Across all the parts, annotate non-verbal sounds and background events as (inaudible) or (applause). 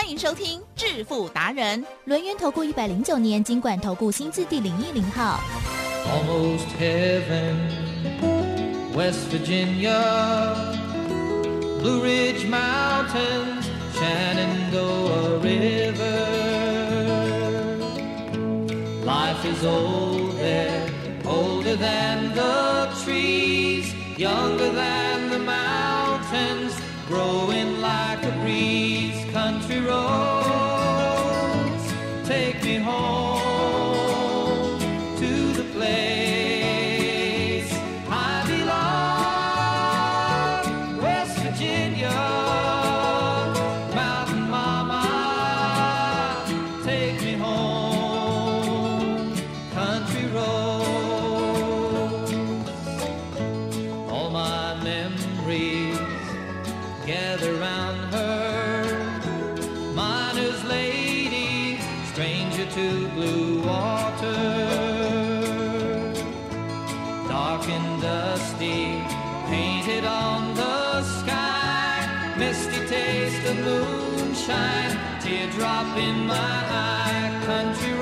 欢迎收听致富达人，轮源投顾一百零九年经管投顾新字第零一零号。almost heaven. West Virginia, Blue Ridge Mountains, Shenandoah River. Life is old there, older than the trees, younger than road. Teardrop in my eye. Country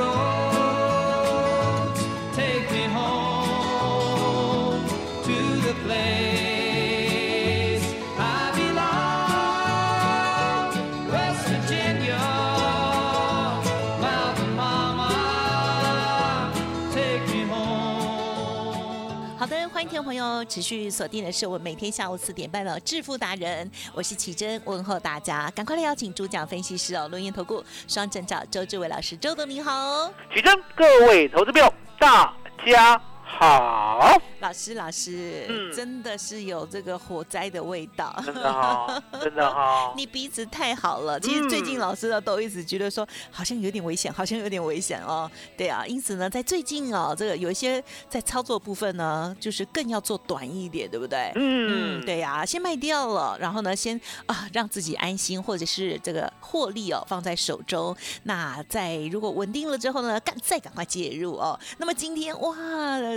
持续锁定的是我每天下午四点半的致富达人，我是奇珍，问候大家，赶快来邀请主讲分析师哦，录音投顾双证照周志伟老师，周董你好，起真，各位投资朋友，大家好，老师老师，嗯真的是有这个火灾的味道，真的哈、真的哈、(laughs) 你鼻子太好了，其实最近嗯老师呢都一直觉得说好像有点危险，好像有点危险哦。对啊，因此呢，在最近哦，这个有一些在操作部分呢，就是更要做短一点，对不对？嗯对呀、先卖掉了，然后呢，先啊让自己安心，或者是这个获利哦放在手中。那在如果稳定了之后呢，赶再赶快介入哦。那么今天哇，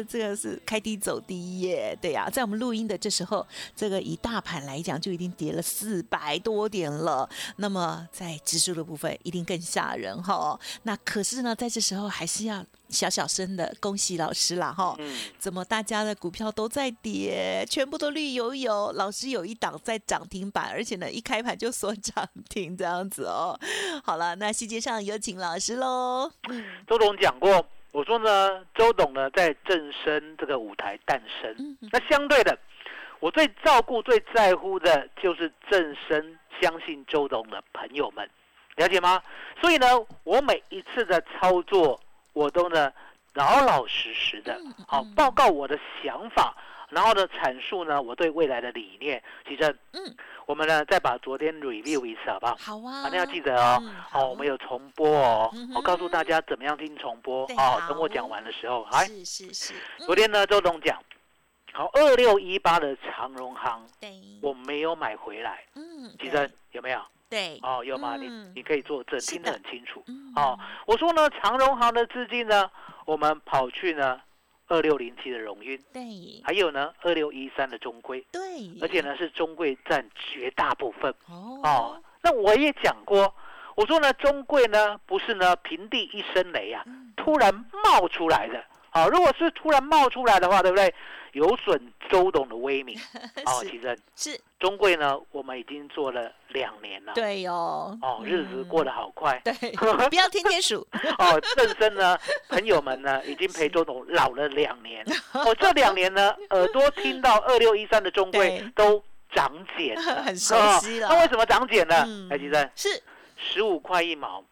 这个是开低走低耶，对呀、在我们录音的这时候，这个以大盘来讲就已经跌了四百多点了。那么在指数的部分一定更吓人哈、那可是呢，在这时候还是要小小声的恭喜老师啦哈。嗯，怎么大家的股票都在跌，全部都绿油油，老师有一档在涨停板，而且呢一开盘就锁涨停这样子哦。好了，那细节上有请老师喽。周总讲过，我说呢，周董呢在正生这个舞台诞生，嗯那相对的，我最照顾、最在乎的就是正生相信周董的朋友们，了解吗？所以呢，我每一次的操作，我都呢老老实实的，好、报告我的想法，然后呢阐述呢我对未来的理念。其实，嗯，我们呢再把昨天 review 一次，好不好？好啊，一定要记得哦。嗯好，我们有重播哦嗯。我告诉大家怎么样听重播。哦，好等我讲完的时候，哎，是是是，嗯昨天呢，周董讲，好，二六一八的长荣行，对，我没有买回来。嗯，其实有没有？对，哦，有吗？你嗯你可以作证，听得很清楚。嗯哦，我说呢，长荣行的资金呢，我们跑去呢二六零七的荣运，对。还有呢二六一三的中规，对，而且呢是中规占绝大部分。哦。哦，那我也讲过，我说呢，中贵呢不是呢平地一声雷啊，嗯。突然冒出来的。好、如果是突然冒出来的话，对不对？有损周董的威名。(laughs) 哦，是其实是，中贵呢，我们已经做了两年了。。对哦，哦，日子过得好快。对，(laughs) 不要天天数，哦，正身呢，朋友们呢，已经陪周董老了两年。(laughs) 哦，这两年呢，耳朵听到二六一三的中贵都长茧了，很熟悉了哦那为什么长茧呢嗯？哎，其实是，十五块一毛，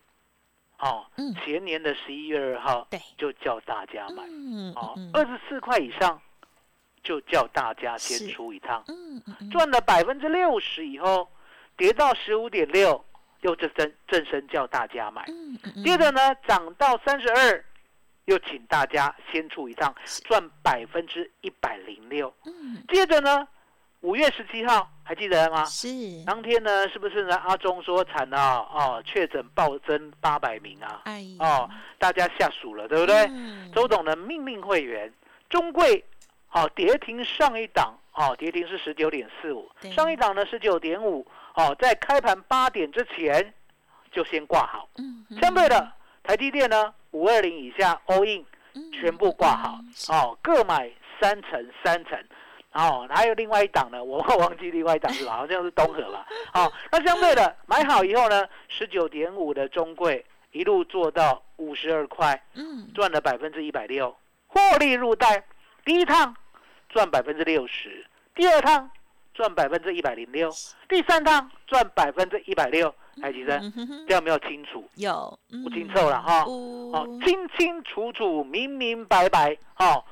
哦，嗯。前年的十一月二号对，就叫大家买，嗯哦嗯，二十四块以上就叫大家先出一趟，嗯赚了百分之六十以后，跌到十五点六，又正正正声叫大家买。接着呢，涨到三十二，又请大家先出一趟，赚百分之一百零六。嗯，接着呢，五月十七号还记得吗？是，当天呢，是不是呢？阿中说惨了哦，确诊暴增八百名啊！哎，哦，大家下属了，对不对？嗯周董呢命令会员，中贵好、跌停上一档，哦，跌停是十九点四五，上一档呢十九点五，哦，在开盘八点之前就先挂好。嗯，相对的，台积电呢五二零以下 all in 嗯全部挂好嗯，哦，各买三成三成。哦，还有另外一档呢，(laughs) 我忘记另外一档是吧？好像是东河吧。好、那相对的买好以后呢，十九点五的中贵一路做到五十二块，嗯，赚了百分之一百六，获利入袋。第一趟赚百分之六十，第二趟赚百分之一百零六，第三趟赚百分之一百六。台积生，这样没有清楚？有，不清楚了哈哦哦，清清楚楚、明明白白，哦。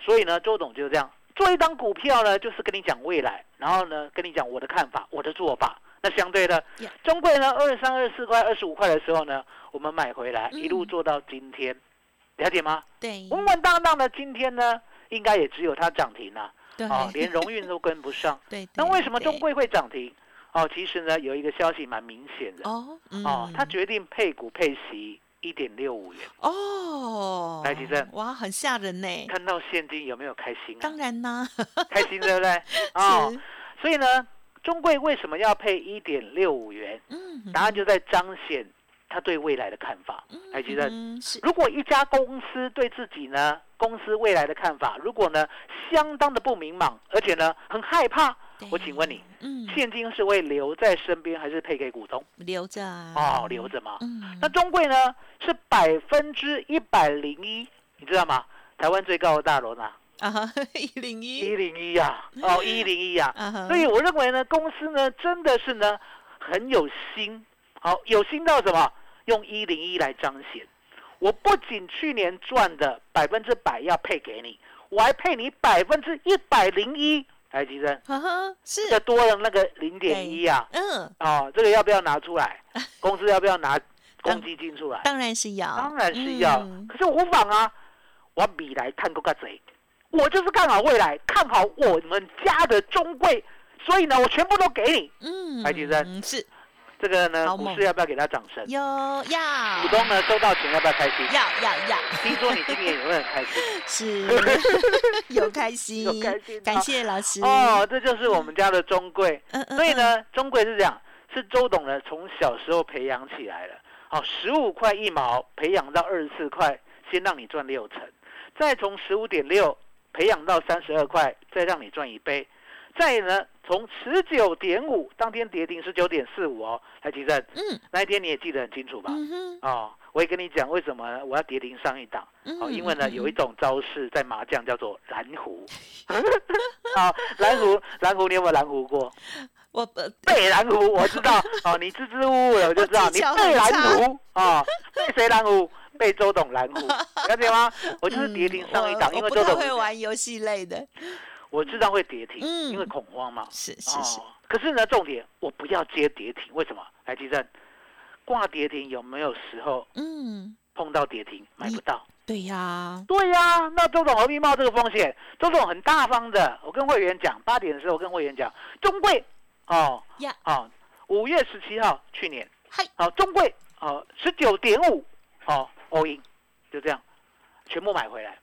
所以呢，周董就是这样做一档股票呢，就是跟你讲未来，然后呢，跟你讲我的看法、我的做法。那相对的中贵呢，二十三、二十四块、二十五块的时候呢，我们买回来，嗯。一路做到今天，了解吗？对，稳稳当当的，今天呢，应该也只有它涨停了，对，哦，连荣运都跟不上。(laughs) 对，那对为什么中贵会涨停？哦，其实呢，有一个消息蛮明显的，哦，哦，他嗯决定配股配息一点六五元。哦，来吉正哇，很吓人呢。看到现金有没有开心啊当？然啦，(laughs) (laughs) 开心对不对？哦，所以呢，中贵为什么要配一点六五元？嗯，答案就在彰显他对未来的看法。台积电，嗯是，如果一家公司对自己呢，公司未来的看法，如果呢相当的不明朗，而且呢很害怕，我请问你，嗯，现金是会留在身边，还是配给股东？留着啊，哦，留着嘛。嗯，那中贵呢是百分之一百零一，你知道吗？台湾最高的大楼呢？啊，(laughs) 一零一一，零一啊，哦，一零一啊。啊哈，所以我认为呢，公司呢真的是呢很有心，好有心到什么？用一零一来彰显。我不仅去年赚的百分之百要配给你，我还配你百分之一百零一。台积电，呵呵，是。这，多了那个零点一啊，嗯，哦，这个要不要拿出来？公司要不要拿公积金出来？当然是要，当然是要，嗯。可是无妨啊。我未来看够个贼，我就是看好未来，看好我们家的中贵，所以呢，我全部都给你。嗯，台积电嗯是这个呢，股市要不要给他掌声？有要股东呢收到钱要不要开心？要要要，听说你今年有没有很开心？(laughs) 是 (laughs) 有开心，有开心感谢老师哦，这就是我们家的中贵。嗯嗯，所以呢，中贵是这样，是周董呢从小时候培养起来的。好，十五块一毛培养到二十四块，先让你赚六成，再从十五点六培养到三十二块，再让你赚一倍。再呢，从十九点五当天跌停十九点四五哦，台积电嗯那一天你也记得很清楚吧？嗯哼，哦，我也跟你讲为什么我要跌停上一档。嗯哦，因为呢嗯有一种招式在麻将叫做蓝胡。好，(laughs) 蓝胡，蓝胡，你有没有蓝胡过？我呃背蓝湖，(laughs) 我知道。哦，你支支吾吾的，我就知道你我技巧很背蓝差胡啊，背谁蓝湖？被周董蓝湖，了解吗？(laughs) 我就是跌停上一档，因为周董会玩游戏类的，我知道会跌停，嗯因为恐慌嘛。是是是，哦，可是呢，重点我不要接跌停，为什么？来，基正，挂跌停有没有时候嗯，碰到跌停买不到？对呀，对呀、那周总何必冒这个风险？周总很大方的，我跟会员讲，八点的时候我跟会员讲，中贵哦呀哦，五月十七号去年，嗨，好、中贵哦十九点五哦 all in，就这样全部买回来，棒，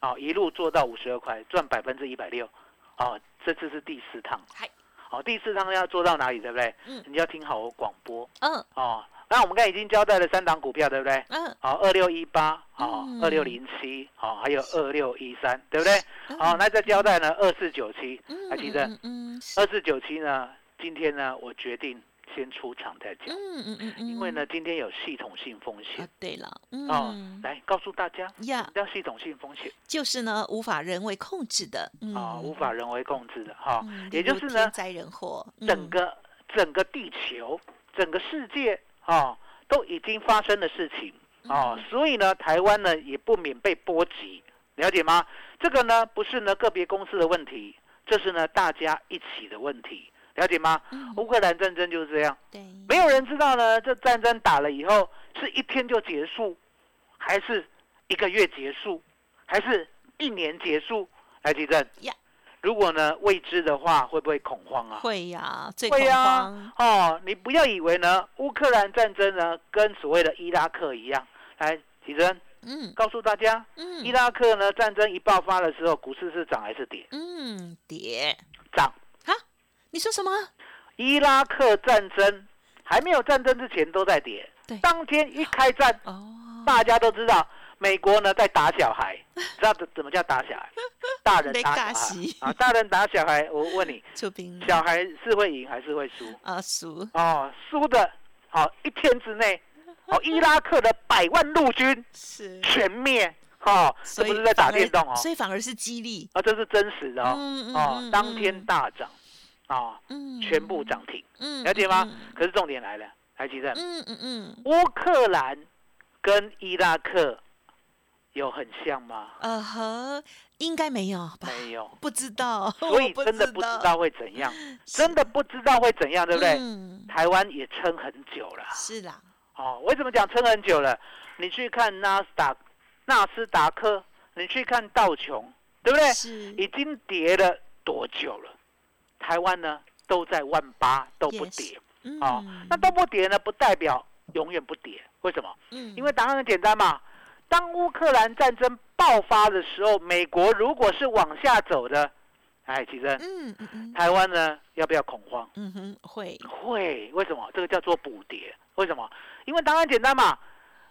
哦一路做到五十二块，赚百分之一百六，哦这次是第四趟，嗨，好、第四趟要做到哪里，对不对？嗯你要听好我广播嗯哦。那我们刚才已经交代了三档股票，对不对？嗯，好，二六一八，好嗯，二六零七，好，还有二六一三，对不对？嗯好，那再交代呢，二四九七，嗯还记得嗯嗯二四九七呢，今天呢，我决定先出场再讲，嗯嗯嗯嗯，因为呢，今天有系统性风啊险，对了，哦嗯，来告诉大家，呀。叫系统性风险。就是呢无法人为控制的，啊，嗯无法人为控制的哈。嗯，也就是呢人祸，嗯。整个整个地球、整个世界啊，都已经发生的事情啊，嗯所以呢，台湾呢也不免被波及，了解吗？这个呢不是呢个别公司的问题，这是呢大家一起的问题，了解吗？嗯乌克兰战争就是这样，对，没有人知道呢，这战争打了以后是一天就结束，还是一个月结束，还是一年结束？来，地震呀。如果呢未知的话，会不会恐慌啊？会呀，最恐会呀慌。，哦，你不要以为呢，乌克兰战争呢跟所谓的伊拉克一样。来，奇珍嗯告诉大家，伊嗯拉克呢战争一爆发的时候，股市是涨还是跌？嗯，跌。涨。你说什么？伊拉克战争还没有战争之前都在跌。对，当天一开战，哦，大家都知道美国呢在打小孩，知道怎怎么叫打小孩？(laughs) 大人打小孩。啊，大人打小孩。我问你，小孩是会赢还是会输？啊，输。哦，输的，好、一天之内，哦，(laughs) 伊拉克的百万陆军是，全灭，哦，这不是在打电动哦，所以反而是激励。啊，这是真实的哦，嗯嗯哦嗯，当天嗯大涨，啊，嗯全部涨停，嗯了解吗嗯？可是重点来了，台积电，嗯嗯嗯，乌克兰跟伊拉克有很像吗？呃呵，应该没有吧？没有，不知道，所以真的不知道会怎样，真的不知道会怎样，对不对？嗯，台湾也撑很久了，是啦，哦，为什么讲撑很久了？你去看纳斯达纳斯达克，你去看道琼，对不对？是已经跌了多久了？台湾呢都在万八都不跌，嗯哦，那都不跌呢，不代表永远不跌。为什么？嗯因为答案很简单嘛。当乌克兰战争爆发的时候，美国如果是往下走的，哎，其实嗯嗯嗯台湾呢要不要恐慌？嗯哼，会会，为什么？这个叫做补跌。为什么？因为答案简单嘛。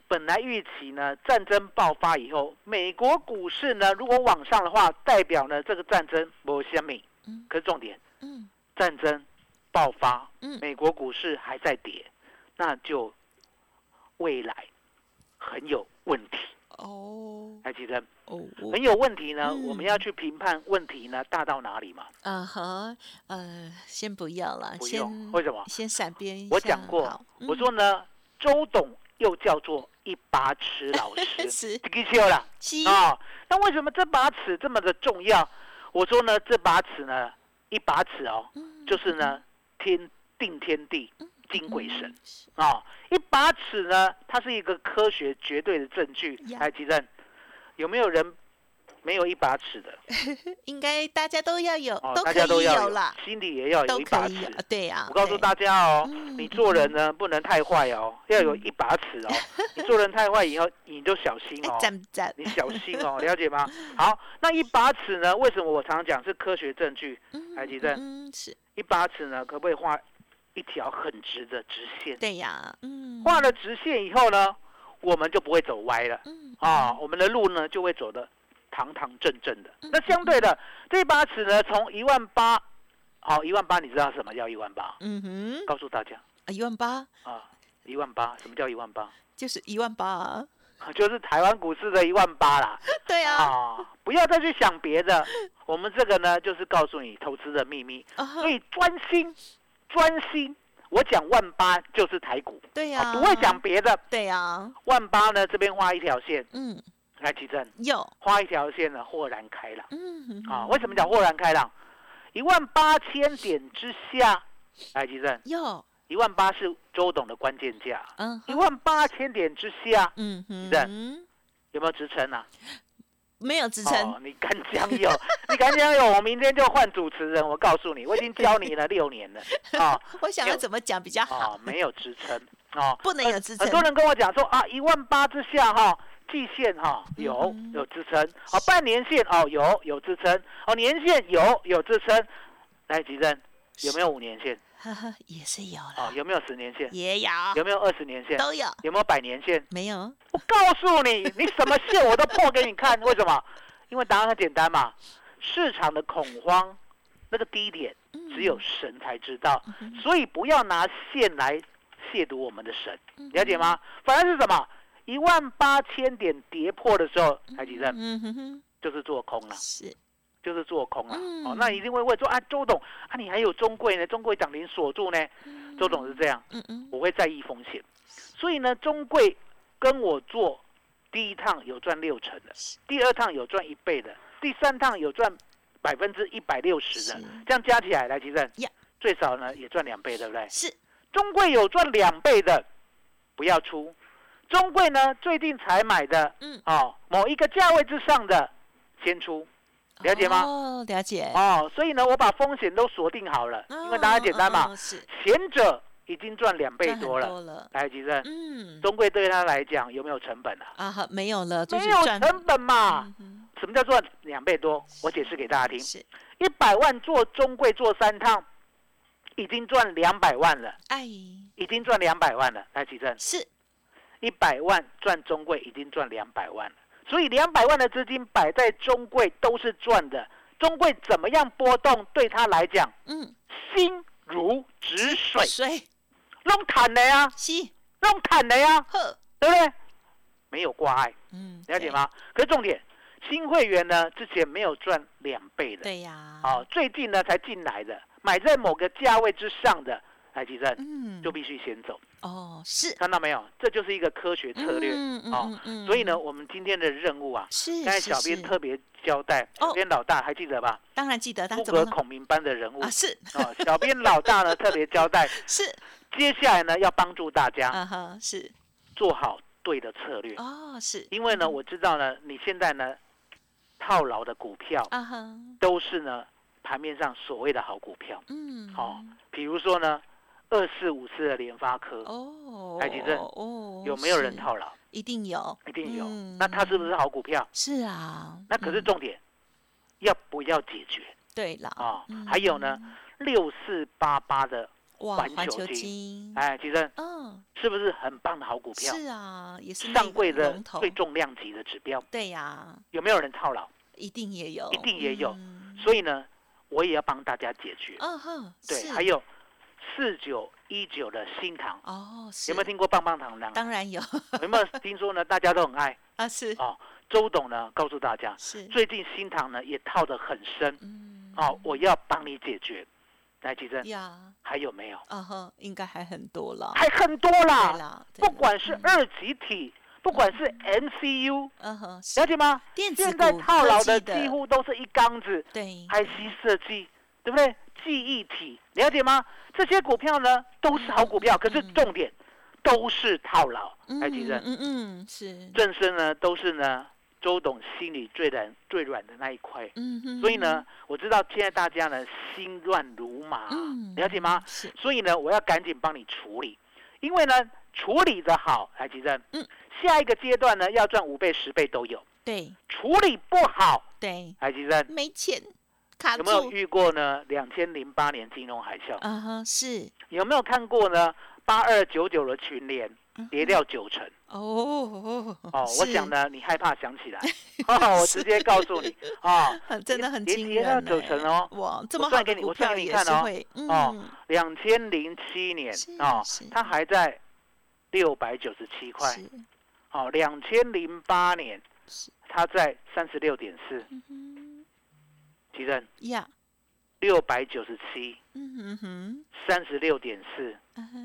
本来预期呢，战争爆发以后，美国股市呢如果往上的话，代表呢这个战争没虾米嗯。可是重点，嗯战争爆发，嗯美国股市还在跌，那就未来很有问题。哦还记得哦，很有问题呢，嗯我们要去评判问题呢大到哪里嘛？啊哈，呃，先不要了，不先用，为什么？先闪边一下。我讲过好，我嗯说呢，周董又叫做一把尺老师，(laughs) 啊。那为什么这把尺这么的重要？我说呢，这把尺呢，一把尺哦，嗯就是呢，天定天地，惊鬼神啊。一把尺呢，它是一个科学绝对的证据呀。来，吉正，有没有人没有一把尺的？(laughs) 应该大家都要有，大家都要有以有啦，，心里也要有一把尺。对呀，我告诉大家哦，嗯你做人呢不能太坏哦，要有一把尺哦。(laughs) 你做人太坏以后，你就小心哎哦？你小心哦，(laughs) 了解吗？好，那一把尺呢？为什么我常讲是科学证据？嗯海吉正嗯，是一把尺呢，可不可以画一条很直的直线？对呀，嗯，画了直线以后呢，我们就不会走歪了嗯啊，我们的路呢就会走得堂堂正正的。嗯。那相对的，这把尺呢，从一万八，好，一万八，你知道什么叫一万八？嗯哼，告诉大家。啊一万八？啊，一万八，什么叫一万八？就是一万八。啊，就是台湾股市的一万八啦。(laughs) 对啊，啊，不要再去想别的，我们这个呢，就是告诉你投资的秘密，所以专心，专心。我讲万八就是台股，对呀，啊，不会讲别的。对呀，万八呢，这边画一条线，嗯，来奇正有，画一条线呢，豁然开朗嗯啊。为什么讲豁然开朗？一万八千点之下，来奇正，有，一万八是周董的关键价，嗯一万八千点之下嗯哼，有没有支撑啊？没有支撑哦，，你敢讲有？(laughs) 你敢讲有？我明天就换主持人。我告诉你，我已经教你了 (laughs) 六年了啊 (laughs) 我想要怎么讲比较好啊，，没有支撑啊，不能有支撑很多人跟我讲说啊，一万八之下哈，季线哈有嗯有支撑，哦，半年线哦有有支撑，哦年线有有支撑。来，吉珍有没有五年线？呵呵，也是有哦了，，有没有十年线？也有，有没有二十年线？都有，有没有百年线？没有？我告诉你，你什么线我都破给你看。(laughs) 为什么？因为答案很简单嘛，市场的恐慌那个低点只有神才知道，所以不要拿线来亵渎我们的神，了解吗？反而是什么？一万八千点跌破的时候，台积电就是做空了，是，就是做空了。嗯。哦，那一定会问说啊，周董啊，你还有中贵呢？中贵涨停锁住呢？周董是这样，嗯嗯，我会在意风险，所以呢，中贵跟我做第一趟有赚六成的，第二趟有赚一倍的，第三趟有赚百分之一百六十的是，这样加起来来，其实最少呢也赚两倍，对不对？是，中贵有赚两倍的，不要出；中贵呢最近才买的，嗯哦，某一个价位之上的先出，了解吗？哦，了解。哦，所以呢，我把风险都锁定好了，因为大家简单嘛是前者已经赚两倍多了。多了。来，吉正，嗯，中贵对他来讲有没有成本啊？啊，好，没有了，就没有成本嘛。嗯什么叫做两倍多？我解释给大家听。是，一百万做中贵做三趟，已经赚两百万了，哎，已经赚两百万了。来，吉正，是，一百万赚中贵已经赚两百万了，所以两百万的资金摆在中贵都是赚的。中贵怎么样波动，对他来讲嗯，心如止水，水，弄坦的呀，是，弄坦的呀，呵，对不对？没有挂碍，嗯，了解吗？可是重点，新会员呢之前没有赚两倍的，对？对呀，哦，，最近呢才进来的，买在某个价位之上的，来吉正嗯，就必须先走，哦，是。看到没有？这就是一个科学策略。嗯嗯哦嗯嗯。所以呢，我们今天的任务啊，是，刚才是小编特别交代，哦。小编老大还记得吧？当然记得，他不怎么了？可孔明般的人物。啊？是。哦，小编老大呢特别交代，(laughs) 是，接下来呢要帮助大家啊哈，是，做好对的策略，哦，是，因为呢，我知道呢，你现在呢套牢的股票啊哈，都是呢盘面上所谓的好股票，嗯，哦，比如说呢二四五四的联发科，哦，台积电。哦，有没有人？套牢？一定有，一定有。嗯。那它是不是好股票？是啊，那可是嗯。重点，要不要解决？对了啊、嗯。还有呢，六四八八的，哇，环环球球金。金，哎，其实嗯，是不是很棒的好股票？是啊，也是上柜的最重量级的指标，对呀，有没有人套牢？一定也有，一定也有。嗯。所以呢，我也要帮大家解决。嗯哼，对，还有四九一九的新塘，哦，有没有听过棒棒糖呢？当然有 (laughs) 有没有听说呢？大家都很爱 (laughs) 啊，是哦。周董呢，告诉大家，是，最近新塘呢也套得很深嗯，哦，我要帮你解决。来，吉珍，呀，还有没有？啊哈，应该还很多了，还很多对啦，啦，对不管是二级体，不管是 MCU，嗯哼，了解吗？现在套牢的几乎都是一缸子对，IC 设计，对不对？记忆体，了解吗？这些股票呢都是好股票，可是重点都是套牢。嗯来，吉珍，嗯嗯是，正身呢都是呢周董心里最软最软的那一块。嗯哼，所以呢，我知道现在大家呢心乱如麻，嗯，了解吗？是，所以呢，我要赶紧帮你处理，因为呢，处理的好，来吉正，嗯，下一个阶段呢，要赚五倍、十倍都有。对。处理不好，对，来吉正，没钱卡有没有，遇过呢？两千零八年金融海啸，啊哈，是。有没有看过呢？八二九九的群联跌掉九成。哦哦，我是。想呢，你害怕想起来，(laughs) 哦，我直接告诉你啊，(laughs) 真的很跌惊跌到九成哦，哇，这我么算给你我算给你看哦。哦嗯，两千零七年是哦，它还在六百九十七块，哦，两千零八年是。它在三十六点四，嗯哼其正呀，六百九十七，嗯哼哼，三十六点四，啊哈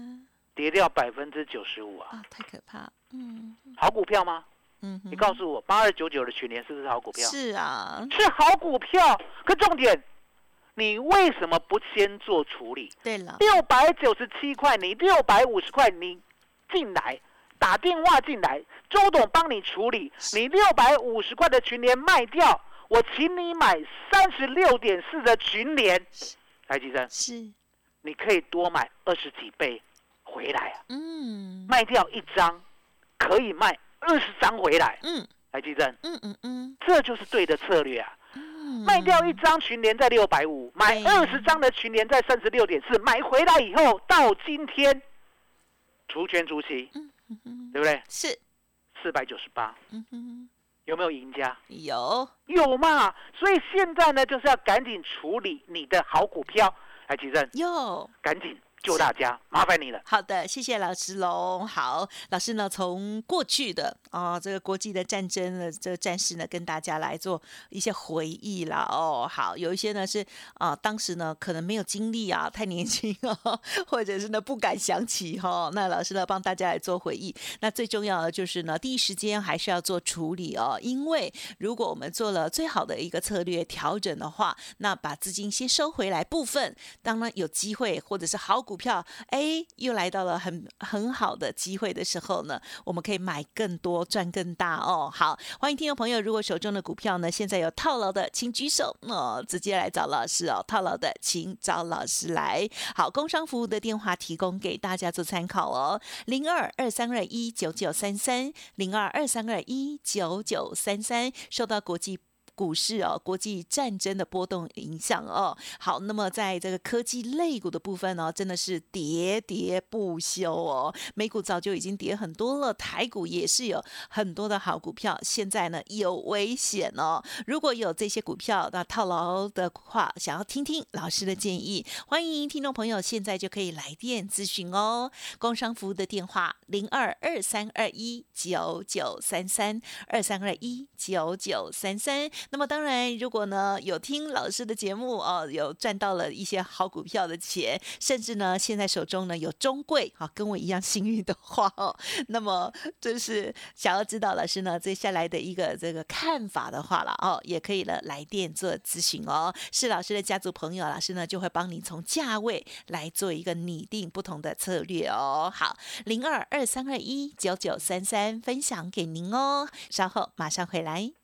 跌掉百分之九十五啊，啊，太可怕，嗯。好股票吗？嗯哼，你告诉我，八二九九的群联是不是好股票？是啊，是好股票，可重点，你为什么不先做处理？对了，六百九十七块，你六百五十块，你进来打电话进来，周董帮你处理。你六百五十块的群联卖掉，我请你买三十六点四的群联。台积生，是，你可以多买二十几倍回来啊！嗯卖掉一张，可以卖二十张回来。嗯台积生，嗯嗯嗯这就是对的策略啊！嗯，卖掉一张群联在六百五，买二十张的群联在三十六点四，买回来以后到今天，除权除息，嗯嗯对不对？是，四百九十八，嗯哼，有没有赢家？有，有嘛？所以现在呢，就是要赶紧处理你的好股票。来，吉正，有。赶紧救大家，麻烦你了。好的，谢谢老师喽。好，老师呢，从过去的啊、这个国际的战争的这个战事呢，跟大家来做一些回忆啦。哦，好，有一些呢是啊、当时呢可能没有经历啊，(laughs) 太年轻哦，或者是呢不敢想起哈、哦。那老师呢帮大家来做回忆。那最重要的就是呢，第一时间还是要做处理哦，因为如果我们做了最好的一个策略调整的话，那把资金先收回来部分，当然有机会或者是好股股票，哎，又来到了很很好的机会的时候呢，我们可以买更多，赚更大哦。好，欢迎听众朋友，如果手中的股票呢现在有套牢的，请举手，哦，直接来找老师哦。套牢的，请找老师来。好，工商服务的电话提供给大家做参考哦，零二二三二一九九三三，零二二三二一九九三三，受到国际。股市哦，国际战争的波动影响哦。好，那么在这个科技类股的部分呢，真的是喋喋不休哦。美股早就已经跌很多了，台股也是有很多的好股票，现在呢有危险哦。如果有这些股票那套牢的话，想要听听老师的建议，欢迎听众朋友现在就可以来电咨询哦。工商服务的电话零二二三二一九九三三二三二一九九三三。那么当然，如果呢有听老师的节目哦，有赚到了一些好股票的钱，甚至呢现在手中呢有中贵啊，跟我一样幸运的话哦，那么就是想要知道老师呢接下来的一个这个看法的话了哦，也可以呢来电做咨询哦。是老师的家族朋友，老师呢就会帮你从价位来做一个拟定不同的策略哦。好，零二二三二一九九三三分享给您哦，稍后马上回来。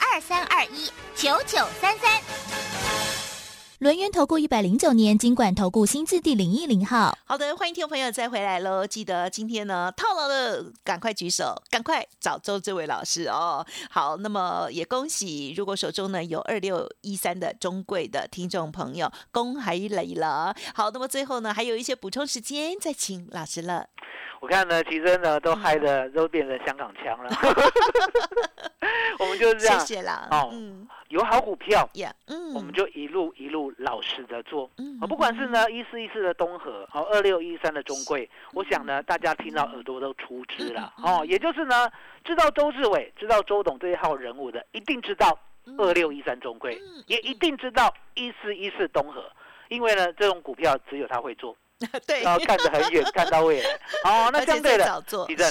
二三二一九九三三，轮源投顾一百零九年金管投顾新字第零一零号。好的，欢迎听众朋友再回来喽！记得今天呢套牢的赶快举手，赶快找周这位老师哦。好，那么也恭喜，如果手中呢有二六一三的中贵的听众朋友，恭喜累了。好，那么最后呢还有一些补充时间，再请老师了。我看呢，其实呢都嗨的都变成香港腔了。(laughs) 我们就是这样，谢谢啦。哦，嗯。有好股票我们就一路一路老实的做。不管是呢一四一四的东河，哦二六一三的中贵，我想呢大家听到耳朵都出汁了。哦，也就是呢知道周志伟、知道周董这一号人物的，一定知道二六一三中贵，也一定知道一四一四东河，因为呢这种股票只有他会做，(laughs) 对，然后看得很远，看到未来。哦，那 (laughs) 相对的，地震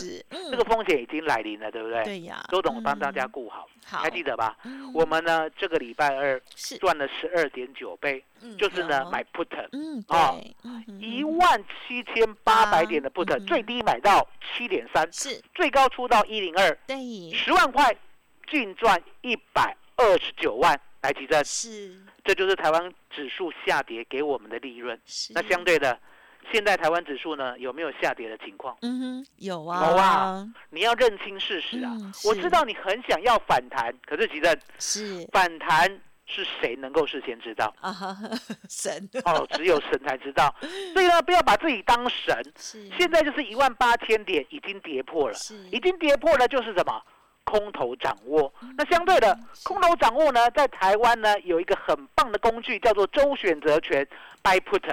这个风险已经来临了，对不对？对呀，周董帮大家嗯。顾好，好，还记得吧？嗯。我们呢这个礼拜二是。赚了十二点九倍，嗯就是呢有买 put 嗯哦一嗯万七千八百点的 put，嗯最低买到七点三，是最高出到一零二，对，十万块净赚一百二十九万，来提振，是。这就是台湾指数下跌给我们的利润。是，那相对的，现在台湾指数呢有没有下跌的情况？嗯哼有啊有啊啊，你要认清事实啊！嗯我知道你很想要反弹，可是其实是反弹是谁能够事先知道？啊，(laughs) 神哦，只有神才知道。(laughs) 所以呢，不要把自己当神。是现在就是一万八千点已经跌破了，是已经跌破了就是什么？空头掌握。嗯那相对的，空头掌握呢，在台湾呢有一个很棒的工具，叫做周选择权 （buy put）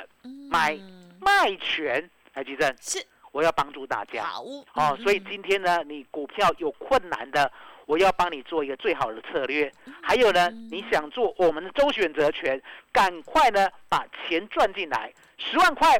买嗯卖权。来，吉正，是我要帮助大家。好哦，所以嗯今天呢，你股票有困难的，我要帮你做一个最好的策略。还有呢，嗯你想做我们的周选择权，赶快呢把钱赚进来，十万块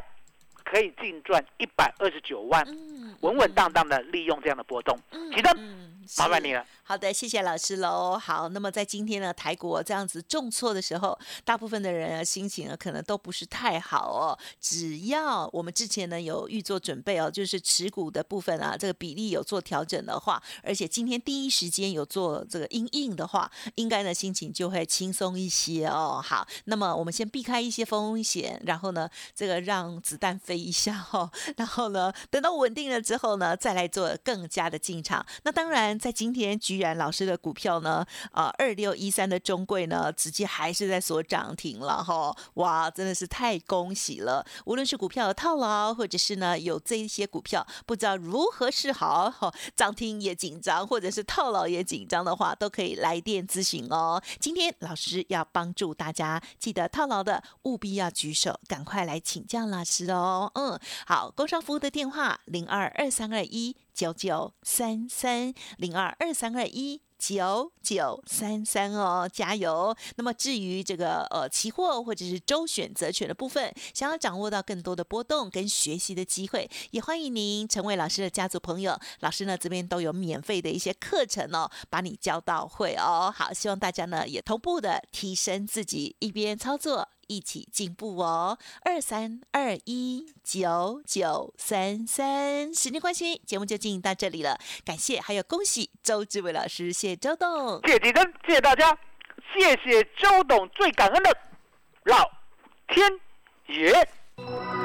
可以净赚一百二十九万，嗯稳稳当当的利用这样的波动。嗯其实嗯麻烦你了。好的，谢谢老师喽。好，那么在今天呢，台股这样子重挫的时候，大部分的人啊心情啊可能都不是太好哦。只要我们之前呢有预做准备哦，就是持股的部分啊，这个比例有做调整的话，而且今天第一时间有做这个阴应的话，应该呢心情就会轻松一些哦。好，那么我们先避开一些风险，然后呢这个让子弹飞一下哦，(laughs) 然后呢等到稳定了之后呢，再来做更加的进场。那当然在今天居然老师的股票呢，啊二六一三的中贵呢，直接还是在锁涨停了哈，哇，真的是太恭喜了！无论是股票的套牢，或者是呢有这一些股票不知道如何是好，哈，涨停也紧张，或者是套牢也紧张的话，都可以来电咨询哦。今天老师要帮助大家，记得套牢的务必要举手，赶快来请教老师哦。嗯，好，工商服务的电话零二二三二一。九九三三零二二三二一九九三三哦，加油！那么至于这个呃期货或者是周选择权的部分，想要掌握到更多的波动跟学习的机会，也欢迎您成为老师的家族朋友。老师呢这边都有免费的一些课程哦，把你教到会哦。好，希望大家呢也同步的提升自己，一边操作。一起进步哦！二三二一九九三三，时间关系，节目就进行到这里了。感谢还有恭喜周志伟老师，谢谢周董，谢谢吉珍，谢谢大家，谢谢周董，最感恩的老天爷。